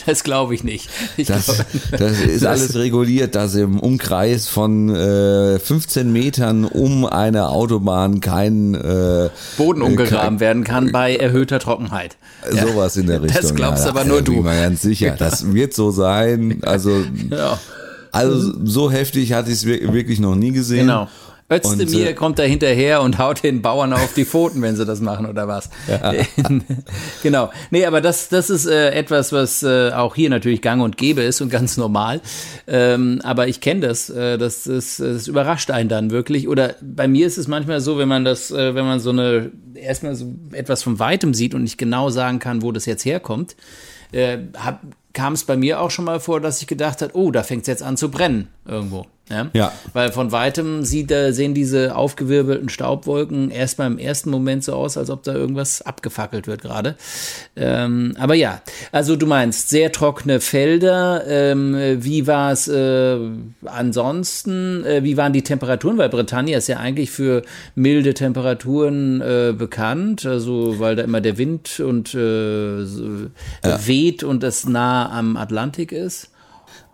das glaube ich nicht. Ich Das, glaub- das ist alles reguliert, dass im Umkreis von äh, 15 Metern um eine Autobahn kein äh, Boden äh, umgegraben werden kann bei erhöhter Trockenheit. kein- sowas in der Das Richtung. glaubst ja, aber nur bin ich du. mir ganz sicher. Das wird so sein. Also, Ja, also so heftig hatte ich es wirklich noch nie gesehen. genau. Özdemir äh, kommt da hinterher und haut den Bauern auf die Pfoten, wenn sie das machen oder was. <laughs> genau. Nee, aber das, das ist äh, etwas, was äh, auch hier natürlich gang und gäbe ist und ganz normal. Ähm, aber ich kenne das. Äh, das, das. Das überrascht einen dann wirklich. Oder bei mir ist es manchmal so, wenn man das, äh, wenn man so eine, erstmal so etwas von weitem sieht und nicht genau sagen kann, wo das jetzt herkommt, äh, hab, kam es bei mir auch schon mal vor, dass ich gedacht habe, oh, da fängt es jetzt an zu brennen irgendwo. Ja. Ja. Weil von weitem sieht, sehen diese aufgewirbelten Staubwolken erstmal im ersten Moment so aus, als ob da irgendwas abgefackelt wird gerade. Ähm, aber ja, also du meinst sehr trockene Felder. Ähm, wie war es äh, ansonsten? Äh, wie waren die Temperaturen? Weil Bretagne ist ja eigentlich für milde Temperaturen äh, bekannt, also weil da immer der Wind und äh, so, weht und es nah am Atlantik ist.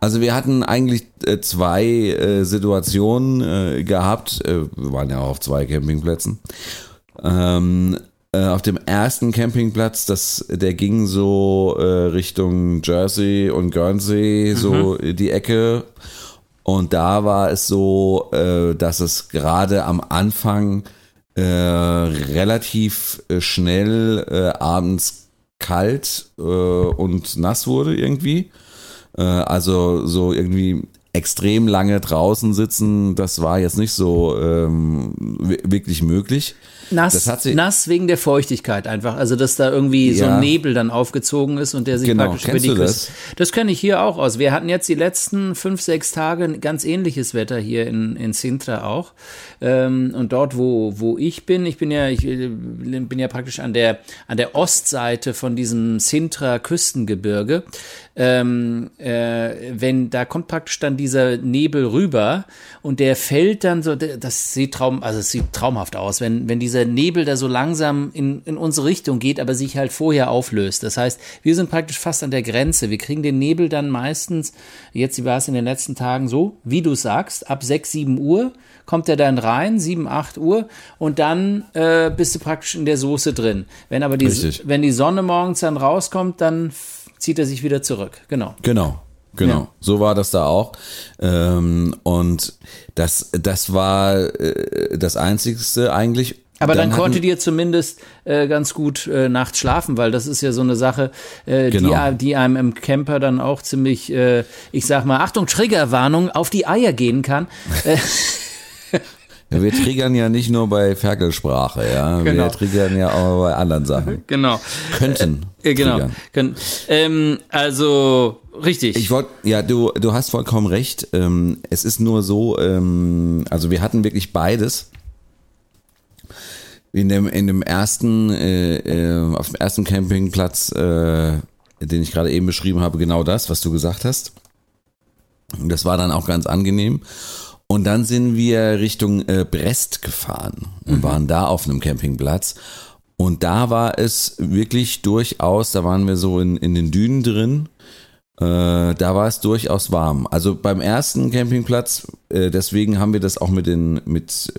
Also wir hatten eigentlich äh, zwei äh, Situationen äh, gehabt. Wir waren ja auch auf zwei Campingplätzen. Ähm, äh, auf dem ersten Campingplatz, das, der ging so Richtung Jersey und Guernsey, so die Ecke. Und da war es so, dass es gerade am Anfang relativ schnell abends kalt und nass wurde irgendwie. Äh, also so irgendwie extrem lange draußen sitzen, das war jetzt nicht so ähm, wi- wirklich möglich. Nass, Das nass wegen der Feuchtigkeit einfach. Also, dass da irgendwie so Ja. ein Nebel dann aufgezogen ist und der sich Genau. praktisch über Kennst die du Küste. Das kenne ich hier auch aus. Wir hatten jetzt die letzten fünf, sechs Tage ein ganz ähnliches Wetter hier in, in Sintra auch. Ähm, und dort, wo, wo ich bin, ich bin ja, ich äh, bin ja praktisch an der, an der Ostseite von diesem Sintra Küstengebirge. Ähm, äh, wenn, da kommt praktisch dann dieser Nebel rüber und der fällt dann so, das sieht traum, also es sieht traumhaft aus, wenn, wenn dieser Nebel da so langsam in, in unsere Richtung geht, aber sich halt vorher auflöst. Das heißt, wir sind praktisch fast an der Grenze. Wir kriegen den Nebel dann meistens, jetzt war es in den letzten Tagen so, wie du sagst, ab 6, 7 Uhr kommt er dann rein, 7, 8 Uhr und dann äh, bist du praktisch in der Soße drin. Wenn aber die, Richtig. wenn die Sonne morgens dann rauskommt, dann zieht er sich wieder zurück. Genau. Genau. Genau, Ja. so war das da auch. Ähm, und das, das war äh, das Einzigste eigentlich. Aber dann, konntet hatten- ihr zumindest äh, ganz gut äh, nachts schlafen, weil das ist ja so eine Sache, äh, Genau. die, die einem im Camper dann auch ziemlich, äh, ich sag mal, Achtung, Triggerwarnung, auf die Eier gehen kann. <laughs> Äh, Ja, wir triggern ja nicht nur bei Ferkelsprache, ja. Genau. Wir triggern ja auch bei anderen Sachen. <laughs> genau. Könnten. Äh, genau. triggern. Können, ähm, also, richtig. Ich wollte, ja, du, du hast vollkommen recht. Ähm, es ist nur so, ähm, also wir hatten wirklich beides. In dem, in dem ersten, äh, äh, auf dem ersten Campingplatz, äh, den ich gerade eben beschrieben habe, genau das, was du gesagt hast. Und das war dann auch ganz angenehm. Und dann sind wir Richtung äh, Brest gefahren und waren da auf einem Campingplatz. Und da war es wirklich durchaus, da waren wir so in, in den Dünen drin. Äh, da war es durchaus warm. Also beim ersten Campingplatz, äh, deswegen haben wir das auch mit, den, mit,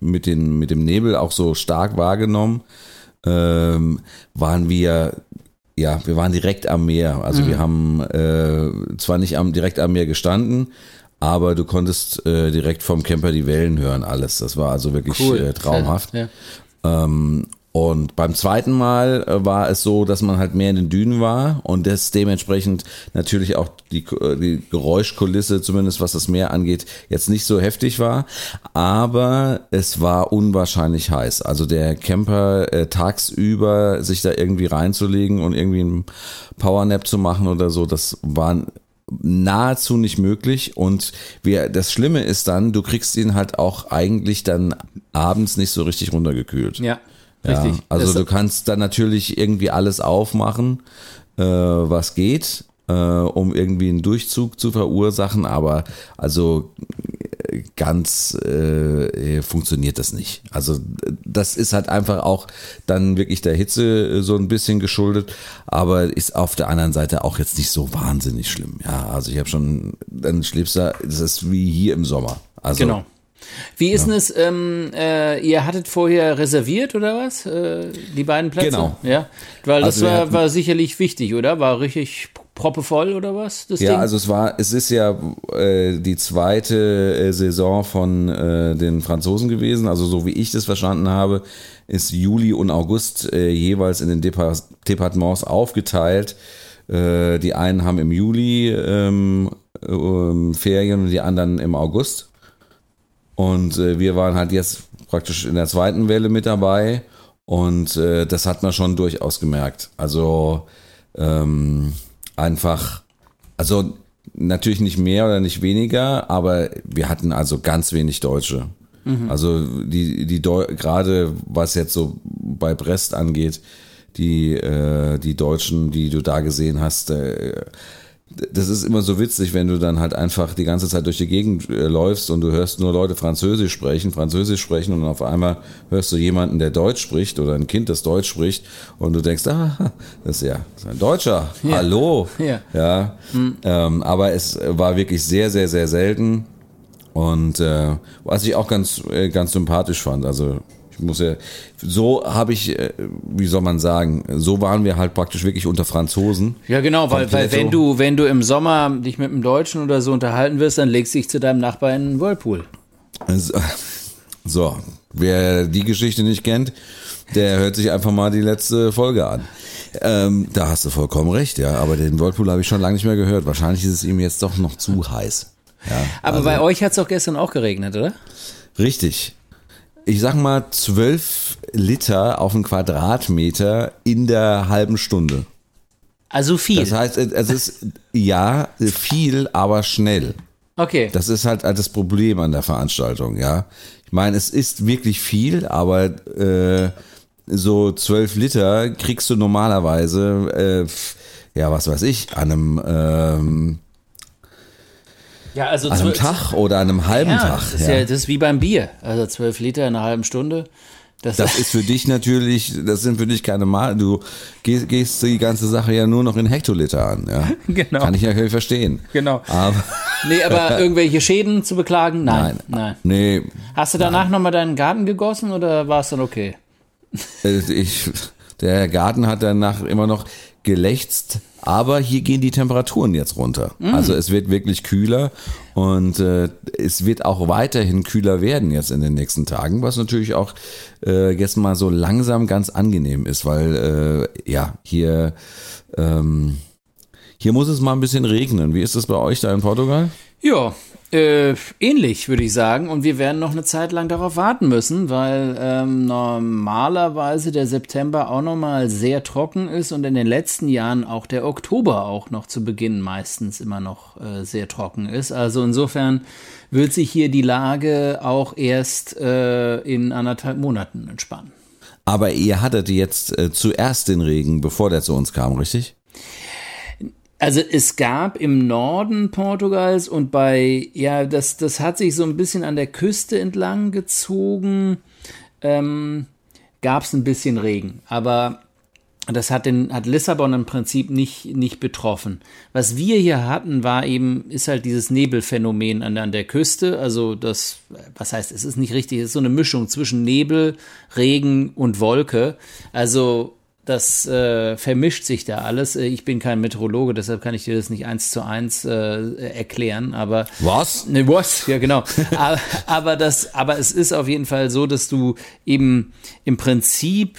mit, den, mit dem Nebel auch so stark wahrgenommen, ähm, waren wir ja, wir waren direkt am Meer. Also mhm. wir haben äh, zwar nicht am, direkt am Meer gestanden, aber du konntest äh, direkt vom Camper die Wellen hören, alles. Das war also wirklich cool. äh, traumhaft. Ja. Ähm, und beim zweiten Mal äh, war es so, dass man halt mehr in den Dünen war und das dementsprechend natürlich auch die, äh, die Geräuschkulisse, zumindest was das Meer angeht, jetzt nicht so heftig war. Aber es war unwahrscheinlich heiß. Also der Camper äh, tagsüber sich da irgendwie reinzulegen und irgendwie einen Powernap zu machen oder so, das war nahezu nicht möglich und wir, das Schlimme ist dann, du kriegst ihn halt auch eigentlich dann abends nicht so richtig runtergekühlt. Ja. Richtig. Ja, also das du kannst dann natürlich irgendwie alles aufmachen, äh, was geht, äh, um irgendwie einen Durchzug zu verursachen, aber also ganz äh, funktioniert das nicht. Also das ist halt einfach auch dann wirklich der Hitze so ein bisschen geschuldet, aber ist auf der anderen Seite auch jetzt nicht so wahnsinnig schlimm. Ja, also ich habe schon, dann schläfst du, das ist wie hier im Sommer. Also, genau. Wie ist ja. es, ähm, äh, ihr hattet vorher reserviert oder was? Äh, die beiden Plätze? Genau. Ja, weil das also war, war sicherlich wichtig, oder? War richtig proppevoll oder was? Ja, Ding? also es war, es ist ja äh, die zweite äh, Saison von äh, den Franzosen gewesen. Also so wie ich das verstanden habe, ist Juli und August äh, jeweils in den Depar Departements aufgeteilt. Äh, die einen haben im Juli ähm, ähm, Ferien und die anderen im August. Und äh, wir waren halt jetzt praktisch in der zweiten Welle mit dabei und das hat man schon durchaus gemerkt. Also ähm, einfach, also natürlich nicht mehr oder nicht weniger, aber wir hatten also ganz wenig Deutsche. Mhm. Also die, die gerade was jetzt so bei Brest angeht, die, äh, die Deutschen, die du da gesehen hast, äh, das ist immer so witzig, wenn du dann halt einfach die ganze Zeit durch die Gegend äh, läufst und du hörst nur Leute Französisch sprechen, Französisch sprechen und auf einmal hörst du jemanden, der Deutsch spricht oder ein Kind, das Deutsch spricht und du denkst, ah, das ist ja das ist ein Deutscher, ja. hallo. Ja. ja. Mhm. Ähm, aber es war wirklich sehr, sehr, sehr selten und äh, was ich auch ganz, äh, ganz sympathisch fand, also ich muss ja, so habe ich, äh, wie soll man sagen, so waren wir halt praktisch wirklich unter Franzosen. Ja, genau, weil, weil wenn du, wenn du im Sommer dich mit einem Deutschen oder so unterhalten wirst, dann legst du dich zu deinem Nachbarn in einen Whirlpool. Also, so, wer die Geschichte nicht kennt, der hört sich einfach mal die letzte Folge an. Ähm, da hast du vollkommen recht, ja. Aber den Whirlpool habe ich schon lange nicht mehr gehört. Wahrscheinlich ist es ihm jetzt doch noch zu heiß. Ja, aber also, bei euch hat es doch gestern auch geregnet, oder? Richtig ich sag mal, 12 Liter auf einen Quadratmeter in der halben Stunde. Also viel. Das heißt, es ist ja viel, aber schnell. Okay. Das ist halt das Problem an der Veranstaltung, ja. Ich meine, es ist wirklich viel, aber äh, so 12 Liter kriegst du normalerweise, äh, ja, was weiß ich, an einem ähm, ja, also an einem Tag oder an einem halben ja, Tag. Das ist, ja. das ist wie beim Bier. Also zwölf Liter in einer halben Stunde. Das, das <laughs> ist für dich natürlich, das sind für dich keine Mal. Du gehst, gehst die ganze Sache ja nur noch in Hektoliter an. Ja? <laughs> Genau. Kann ich ja verstehen. Genau. Aber <laughs> nee, aber irgendwelche Schäden zu beklagen? Nein. Nein. nein. Nee. Hast du danach nochmal deinen Garten gegossen oder war es dann okay? Äh, ich, der Garten hat danach immer noch gelächzt, aber hier gehen die Temperaturen jetzt runter. Mhm. Also es wird wirklich kühler und äh, es wird auch weiterhin kühler werden jetzt in den nächsten Tagen, was natürlich auch äh, jetzt mal so langsam ganz angenehm ist, weil äh, ja, hier, ähm, hier muss es mal ein bisschen regnen. Wie ist das bei euch da in Portugal? Ja, äh, ähnlich, würde ich sagen. Und wir werden noch eine Zeit lang darauf warten müssen, weil ähm, normalerweise der September auch nochmal sehr trocken ist und in den letzten Jahren auch der Oktober auch noch zu Beginn meistens immer noch äh, sehr trocken ist. Also insofern wird sich hier die Lage auch erst äh, in anderthalb Monaten entspannen. Aber ihr hattet jetzt äh, zuerst den Regen, bevor der zu uns kam, richtig? Also es gab im Norden Portugals und bei, ja, das, das hat sich so ein bisschen an der Küste entlang gezogen. Ähm, gab es ein bisschen Regen. Aber das hat, den, hat Lissabon im Prinzip nicht, nicht betroffen. Was wir hier hatten, war eben, ist halt dieses Nebelphänomen an, an der Küste. Also das, was heißt, es ist nicht richtig, es ist so eine Mischung zwischen Nebel, Regen und Wolke. Also das äh, vermischt sich da alles. Äh, ich bin kein Meteorologe, deshalb kann ich dir das nicht eins zu eins äh, erklären. Aber was? Ne, was? Ja, genau. <laughs> aber, aber das, aber es ist auf jeden Fall so, dass du eben im Prinzip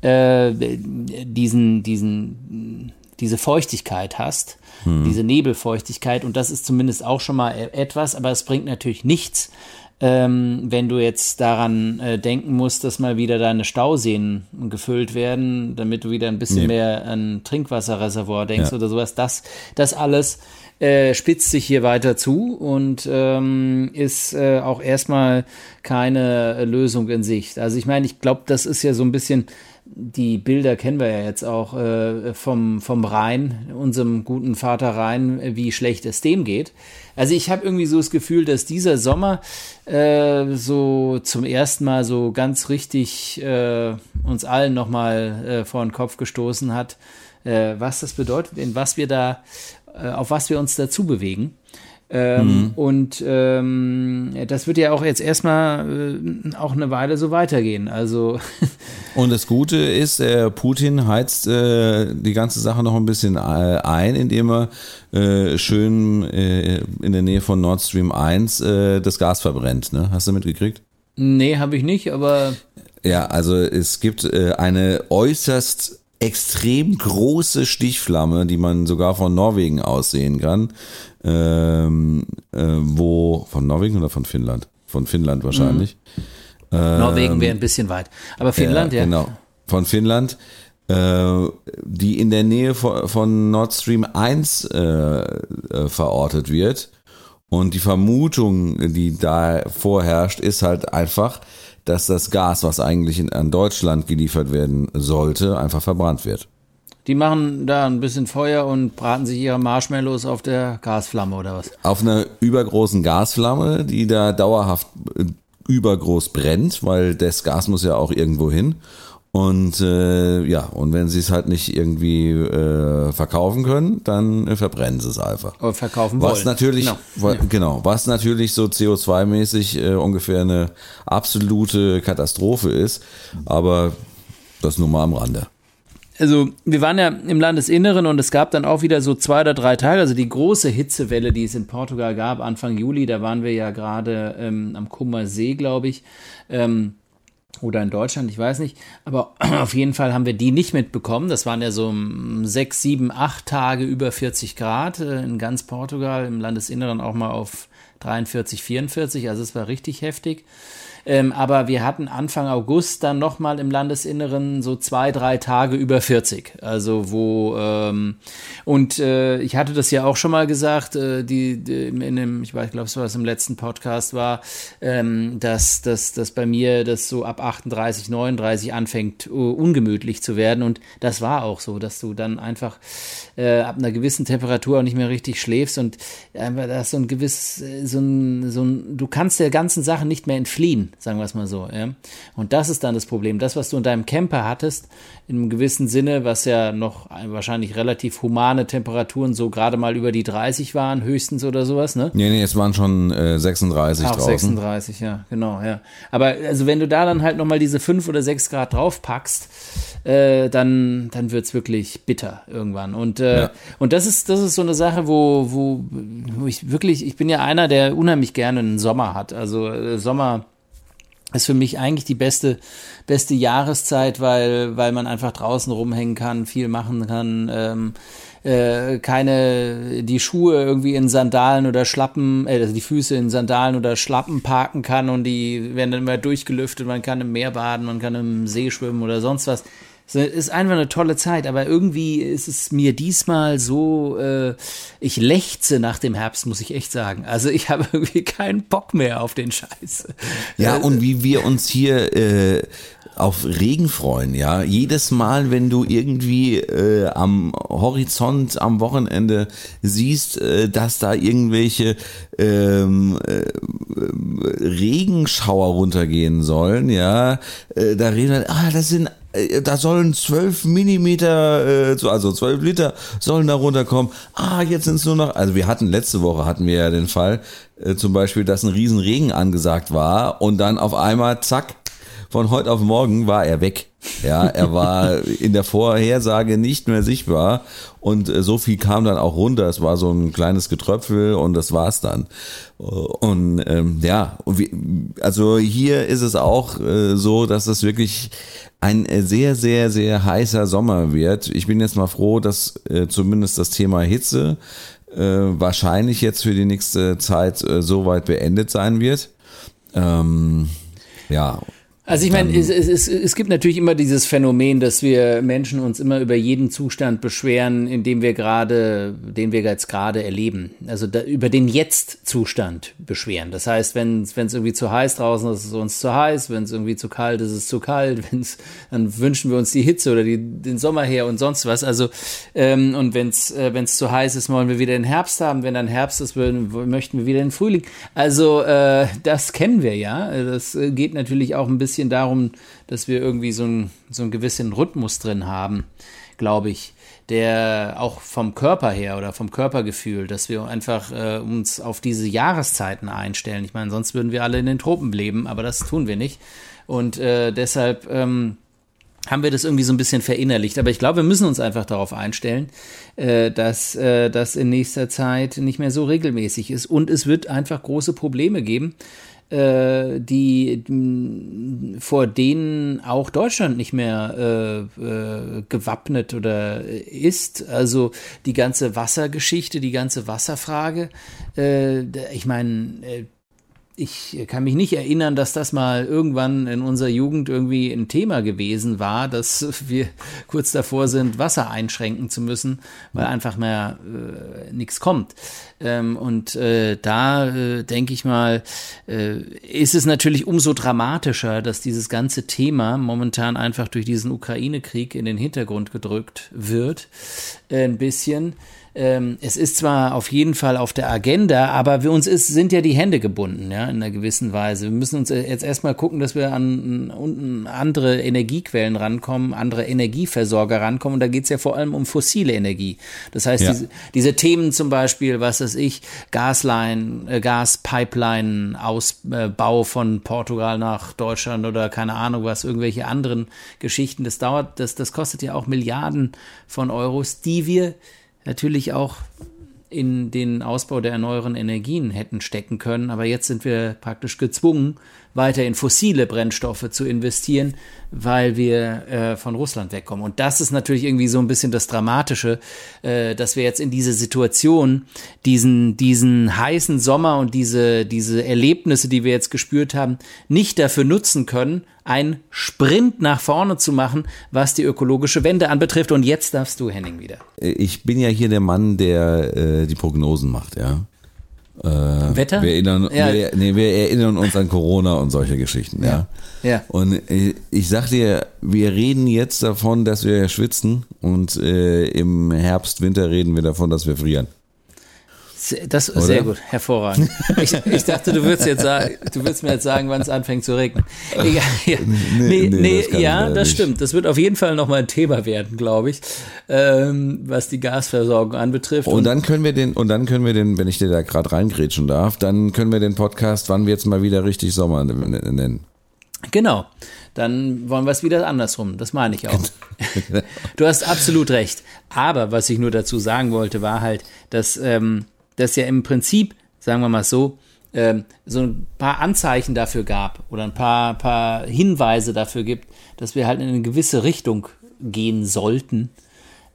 äh, diesen, diesen, diese Feuchtigkeit hast, hm. diese Nebelfeuchtigkeit. Und das ist zumindest auch schon mal e-, etwas, aber es bringt natürlich nichts, ähm, wenn du jetzt daran äh, denken musst, dass mal wieder deine Stauseen gefüllt werden, damit du wieder ein bisschen nee. mehr an Trinkwasserreservoir denkst ja. oder sowas, das, das alles äh, spitzt sich hier weiter zu und ähm, ist äh, auch erstmal keine Lösung in Sicht. Also ich meine, ich glaube, das ist ja so ein bisschen die Bilder kennen wir ja jetzt auch äh, vom, vom Rhein, unserem guten Vater Rhein, wie schlecht es dem geht. Also ich habe irgendwie so das Gefühl, dass dieser Sommer äh, so zum ersten Mal so ganz richtig äh, uns allen nochmal äh, vor den Kopf gestoßen hat, äh, was das bedeutet, in was wir da, äh, auf was wir uns dazu bewegen. Ähm, mhm. Und ähm, das wird ja auch jetzt erstmal äh, auch eine Weile so weitergehen. Also <laughs> und das Gute ist, äh, Putin heizt äh, die ganze Sache noch ein bisschen äh, ein, indem er äh, schön äh, in der Nähe von Nord Stream 1 das Gas verbrennt. Ne? Hast du mitgekriegt? Nee, habe ich nicht, aber ja, also es gibt eine äußerst extrem große Stichflamme, die man sogar von Norwegen aus sehen kann. Ähm, äh, wo, von Norwegen oder von Finnland? Von Finnland wahrscheinlich. Mhm. Ähm, Norwegen wäre ein bisschen weit. Aber Finnland, ja. ja. Genau, von Finnland. Äh, die in der Nähe von, von Nord Stream 1 äh, äh, verortet wird. Und die Vermutung, die da vorherrscht, ist halt einfach, dass das Gas, was eigentlich in, an Deutschland geliefert werden sollte, einfach verbrannt wird. Die machen da ein bisschen Feuer und braten sich ihre Marshmallows auf der Gasflamme oder was? Auf einer übergroßen Gasflamme, die da dauerhaft äh, übergroß brennt, weil das Gas muss ja auch irgendwo hin. Und äh, ja, und wenn sie es halt nicht irgendwie äh, verkaufen können, dann äh, verbrennen sie es einfach. Oder verkaufen wollen. Was natürlich, genau, wa, genau was natürlich so CO2-mäßig äh, ungefähr eine absolute Katastrophe ist, aber das nur mal am Rande. Also wir waren ja im Landesinneren und es gab dann auch wieder so zwei oder drei Tage, also die große Hitzewelle, die es in Portugal gab, Anfang Juli, da waren wir ja gerade ähm, am Kummersee, glaube ich. Ähm, oder in Deutschland, ich weiß nicht. Aber <clears throat> auf jeden Fall haben wir die nicht mitbekommen. Das waren ja so sechs, sieben, acht Tage über 40 Grad äh, in ganz Portugal, im Landesinneren auch mal auf 43, 44. Also es war richtig heftig. Ähm, aber wir hatten Anfang August dann nochmal im Landesinneren so zwei, drei Tage über 40. Also wo, ähm, und äh, ich hatte das ja auch schon mal gesagt, äh, die, die, in dem, ich weiß, glaube, es war es im letzten Podcast war, ähm, dass, dass, dass bei mir das so ab 38, 39 anfängt, uh, ungemütlich zu werden. Und das war auch so, dass du dann einfach äh, ab einer gewissen Temperatur auch nicht mehr richtig schläfst und einfach äh, das so ein gewisses, äh, so ein, so ein, du kannst der ganzen Sache nicht mehr entfliehen sagen wir es mal so. Ja? Und das ist dann das Problem. Das, was du in deinem Camper hattest, in einem gewissen Sinne, was ja noch wahrscheinlich relativ humane Temperaturen so gerade mal über die 30 waren, höchstens oder sowas, ne? Nee, nee, es waren schon äh, 36 Auch draußen. 36, ja, genau, ja. Aber also wenn du da dann halt nochmal diese 5 oder 6 Grad draufpackst, äh, dann, dann wird's wirklich bitter irgendwann. Und, äh, ja. und das ist, das ist so eine Sache, wo, wo, wo ich wirklich, ich bin ja einer, der unheimlich gerne einen Sommer hat. Also äh, Sommer ist für mich eigentlich die beste, beste Jahreszeit, weil, weil man einfach draußen rumhängen kann, viel machen kann, ähm, äh, keine, die Schuhe irgendwie in Sandalen oder Schlappen, äh, also die Füße in Sandalen oder Schlappen parken kann und die werden dann immer durchgelüftet, man kann im Meer baden, man kann im See schwimmen oder sonst was. Es ist einfach eine tolle Zeit, aber irgendwie ist es mir diesmal so, äh, ich lechze nach dem Herbst, muss ich echt sagen. Also ich <laughs> habe irgendwie keinen Bock mehr auf den Scheiß. Ja, äh, und wie wir uns hier äh, auf Regen freuen, ja. Jedes Mal, wenn du irgendwie äh, am Horizont am Wochenende siehst, äh, dass da irgendwelche ähm, äh, Regenschauer runtergehen sollen, ja, äh, da reden wir, ah, das sind äh, da sollen zwölf Millimeter, äh, also zwölf Liter sollen da runterkommen. Ah, jetzt sind es nur noch, also wir hatten letzte Woche hatten wir ja den Fall, äh, zum Beispiel, dass ein Riesenregen angesagt war und dann auf einmal, zack, von heute auf morgen war er weg. Ja, er war <laughs> in der Vorhersage nicht mehr sichtbar und äh, so viel kam dann auch runter. Es war so ein kleines Getröpfel und das war's dann. Und ähm, ja, also hier ist es auch äh, so, dass es wirklich ein äh, sehr, sehr, sehr heißer Sommer wird. Ich bin jetzt mal froh, dass äh, zumindest das Thema Hitze äh, wahrscheinlich jetzt für die nächste Zeit äh, soweit beendet sein wird. Ähm, ja, also ich meine, es, es, es, gibt natürlich immer dieses Phänomen, dass wir Menschen uns immer über jeden Zustand beschweren, in dem wir gerade, den wir jetzt gerade erleben. Also da, über den Jetzt-Zustand beschweren. Das heißt, wenn es irgendwie zu heiß draußen ist, ist es uns zu heiß. Wenn es irgendwie zu kalt ist, ist es zu kalt. <laughs> Wenn's, dann wünschen wir uns die Hitze oder die, den Sommer her und sonst was. Also ähm, und wenn es äh, wenn's zu heiß ist, wollen wir wieder den Herbst haben. Wenn dann Herbst ist, möchten wir wieder den Frühling. Also äh, das kennen wir ja. Das äh, geht natürlich auch ein bisschen bisschen darum, dass wir irgendwie so, ein, so einen gewissen Rhythmus drin haben, glaube ich, der auch vom Körper her oder vom Körpergefühl, dass wir einfach äh, uns auf diese Jahreszeiten einstellen. Ich meine, sonst würden wir alle in den Tropen leben, aber das tun wir nicht. Und äh, deshalb ähm, haben wir das irgendwie so ein bisschen verinnerlicht. Aber ich glaube, wir müssen uns einfach darauf einstellen, äh, dass äh, das in nächster Zeit nicht mehr so regelmäßig ist. Und es wird einfach große Probleme geben, äh, die vor denen auch Deutschland nicht mehr äh, äh, gewappnet oder ist. Also die ganze Wassergeschichte, die ganze Wasserfrage. Äh, ich meine, äh, ich kann mich nicht erinnern, dass das mal irgendwann in unserer Jugend irgendwie ein Thema gewesen war, dass wir <laughs> kurz davor sind, Wasser einschränken zu müssen, weil einfach mehr äh, nichts kommt. Ähm, und äh, da äh, denke ich mal, äh, ist es natürlich umso dramatischer, dass dieses ganze Thema momentan einfach durch diesen Ukraine-Krieg in den Hintergrund gedrückt wird, äh, ein bisschen ähm, es ist zwar auf jeden Fall auf der Agenda, aber wir uns ist, sind ja die Hände gebunden, ja, in einer gewissen Weise. Wir müssen uns jetzt erstmal gucken, dass wir an, an andere Energiequellen rankommen, andere Energieversorger rankommen. Und da geht es ja vor allem um fossile Energie. Das heißt, ja. diese, diese, Themen zum Beispiel, was weiß ich, Gasline, äh, Gaspipeline-Ausbau von Portugal nach Deutschland oder keine Ahnung was, irgendwelche anderen Geschichten, das dauert, das, das kostet ja auch Milliarden von Euros, die wir natürlich auch in den Ausbau der erneuerbaren Energien hätten stecken können. Aber jetzt sind wir praktisch gezwungen, weiter in fossile Brennstoffe zu investieren, weil wir äh, von Russland wegkommen. Und das ist natürlich irgendwie so ein bisschen das Dramatische, äh, dass wir jetzt in diese Situation, diesen, diesen heißen Sommer und diese, diese Erlebnisse, die wir jetzt gespürt haben, nicht dafür nutzen können, einen Sprint nach vorne zu machen, was die ökologische Wende anbetrifft. Und jetzt darfst du, Henning, wieder. Ich bin ja hier der Mann, der äh, die Prognosen macht, ja. Äh, Wetter? Wir erinnern, ja. wir, nee, wir erinnern uns an Corona und solche Geschichten, ja. ja. ja. Und ich, ich sag dir, wir reden jetzt davon, dass wir schwitzen und äh, im Herbst, Winter reden wir davon, dass wir frieren. Das ist sehr gut, hervorragend. <laughs> Ich, ich, dachte, du würdest jetzt sagen, du würdest mir jetzt sagen, wann es anfängt zu regnen. Egal, ja. Nee, nee, nee das ja, das stimmt. Das wird auf jeden Fall nochmal ein Thema werden, glaube ich, ähm, was die Gasversorgung anbetrifft. Und, und, dann können wir den, und dann können wir den, wenn ich dir da gerade reingrätschen darf, dann können wir den Podcast, wann wir jetzt mal wieder richtig Sommer nennen. Genau. Dann wollen wir es wieder andersrum. Das meine ich auch. <laughs> du hast absolut recht. Aber was ich nur dazu sagen wollte, war halt, dass ähm, das ja im Prinzip, sagen wir mal so, ähm, so ein paar Anzeichen dafür gab oder ein paar, paar Hinweise dafür gibt, dass wir halt in eine gewisse Richtung gehen sollten.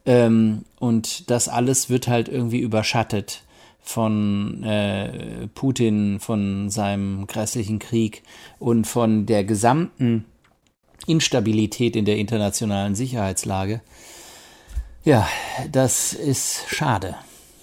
Ähm, und das alles wird halt irgendwie überschattet von äh, Putin, von seinem grässlichen Krieg und von der gesamten Instabilität in der internationalen Sicherheitslage. Ja, das ist schade.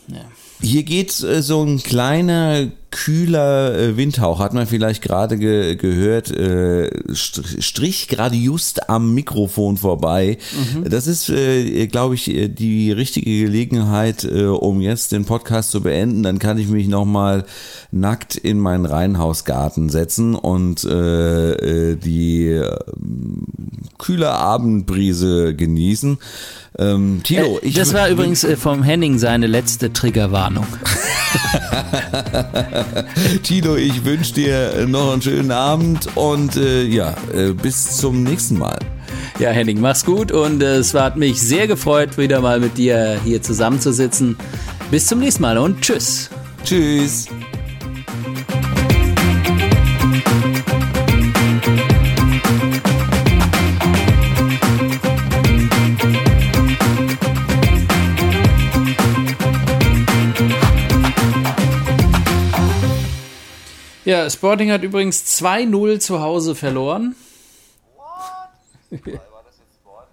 Ja. Hier geht äh, so ein kleiner kühler äh, Windhauch, hat man vielleicht gerade ge gehört, äh, strich gerade just am Mikrofon vorbei. Mhm. Das ist, äh, glaube ich, die richtige Gelegenheit, äh, um jetzt den Podcast zu beenden. Dann kann ich mich nochmal nackt in meinen Reihenhausgarten setzen und äh, äh, die äh, kühle Abendbrise genießen. Ähm, Tilo, äh, ich das war übrigens äh, vom Henning seine letzte Triggerwarnung. <laughs> <laughs> Tilo, ich wünsche dir noch einen schönen Abend und äh, ja, äh, bis zum nächsten Mal. Ja, Henning, mach's gut und äh, es hat mich sehr gefreut, wieder mal mit dir hier zusammenzusitzen. Bis zum nächsten Mal und tschüss. Tschüss. Ja, Sporting hat übrigens 2-0 zu Hause verloren. What? <laughs> War das jetzt Sport?